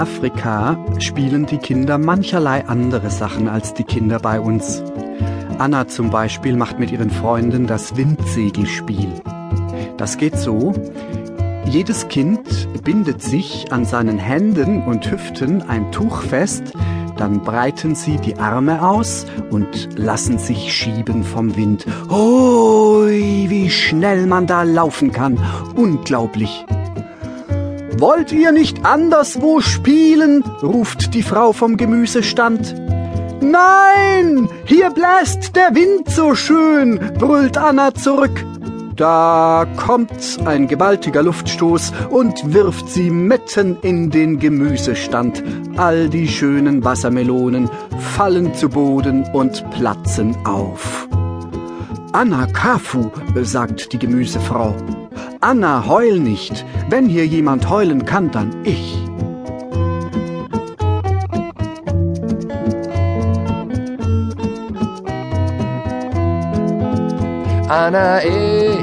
Afrika spielen die Kinder mancherlei andere Sachen als die Kinder bei uns. Anna zum Beispiel macht mit ihren Freunden das Windsegelspiel. Das geht so. Jedes Kind bindet sich an seinen Händen und Hüften ein Tuch fest, dann breiten sie die Arme aus und lassen sich schieben vom Wind. Hui, wie schnell man da laufen kann. Unglaublich. Wollt ihr nicht anderswo spielen? ruft die Frau vom Gemüsestand. Nein, hier bläst der Wind so schön, brüllt Anna zurück. Da kommt ein gewaltiger Luftstoß und wirft sie mitten in den Gemüsestand. All die schönen Wassermelonen fallen zu Boden und platzen auf. Anna Kafu, sagt die Gemüsefrau. Anna, heul nicht. Wenn hier jemand heulen kann, dann ich. Anna e,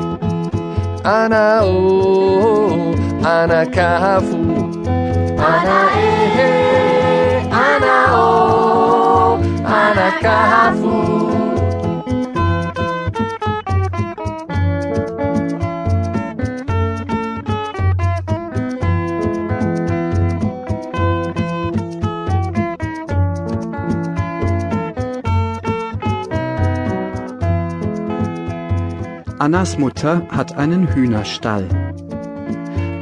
Anna o, Anna kafu. Annas Mutter hat einen Hühnerstall.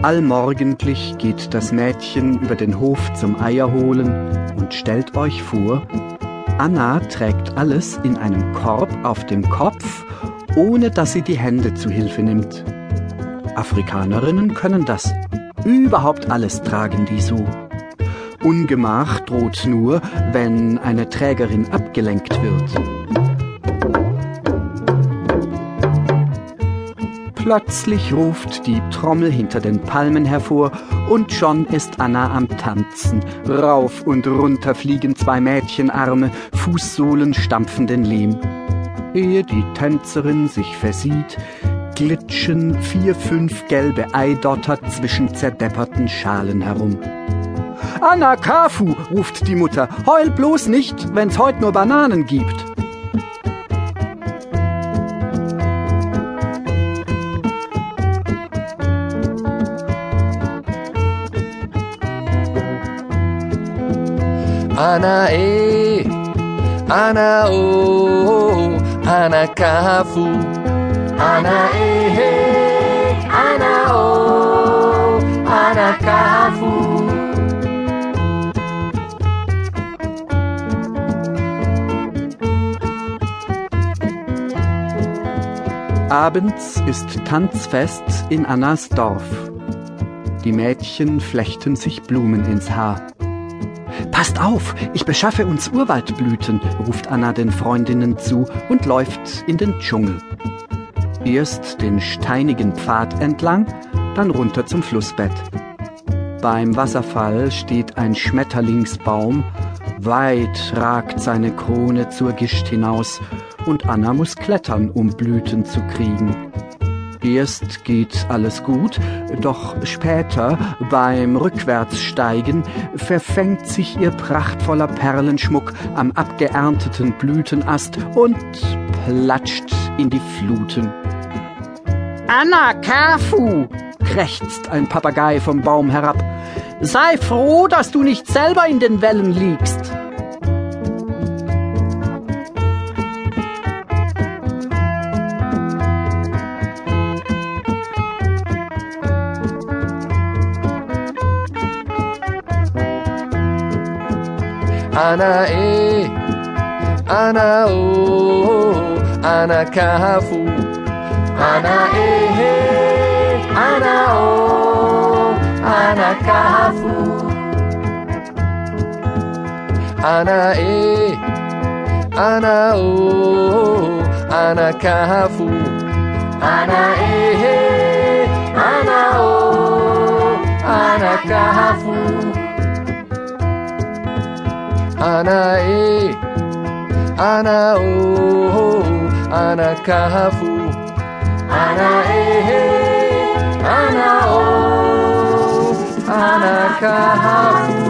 Allmorgendlich geht das Mädchen über den Hof zum Eierholen und stellt euch vor, Anna trägt alles in einem Korb auf dem Kopf, ohne dass sie die Hände zu Hilfe nimmt. Afrikanerinnen können das. Überhaupt alles tragen die so. Ungemach droht nur, wenn eine Trägerin abgelenkt wird. Plötzlich ruft die Trommel hinter den Palmen hervor und schon ist Anna am Tanzen. Rauf und runter fliegen zwei Mädchenarme, Fußsohlen stampfen den Lehm. Ehe die Tänzerin sich versieht, glitschen vier, fünf gelbe Eidotter zwischen zerdepperten Schalen herum. Anna Kafu, ruft die Mutter, heul bloß nicht, wenn's heut nur Bananen gibt. Ana e, Ana o, Ana kafu. Ana e, Ana o, Ana kafu. Abends ist Tanzfest in Annas Dorf. Die Mädchen flechten sich Blumen ins Haar. Passt auf, ich beschaffe uns Urwaldblüten, ruft Anna den Freundinnen zu und läuft in den Dschungel. Erst den steinigen Pfad entlang, dann runter zum Flussbett. Beim Wasserfall steht ein Schmetterlingsbaum, weit ragt seine Krone zur Gischt hinaus, und Anna muss klettern, um Blüten zu kriegen. Erst geht alles gut, doch später, beim Rückwärtssteigen, verfängt sich ihr prachtvoller Perlenschmuck am abgeernteten Blütenast und platscht in die Fluten. Anna Kafu, krächzt ein Papagei vom Baum herab. Sei froh, dass du nicht selber in den Wellen liegst. Ana e, Ana o, Ana kafu. Ana e, Ana o, Ana kafu. Ana e, Ana o, Ana kafu. Ana e, Ana o, Ana kafu. Ana e, Ana o, Ana kafu. Ana e, Ana o, Ana kafu.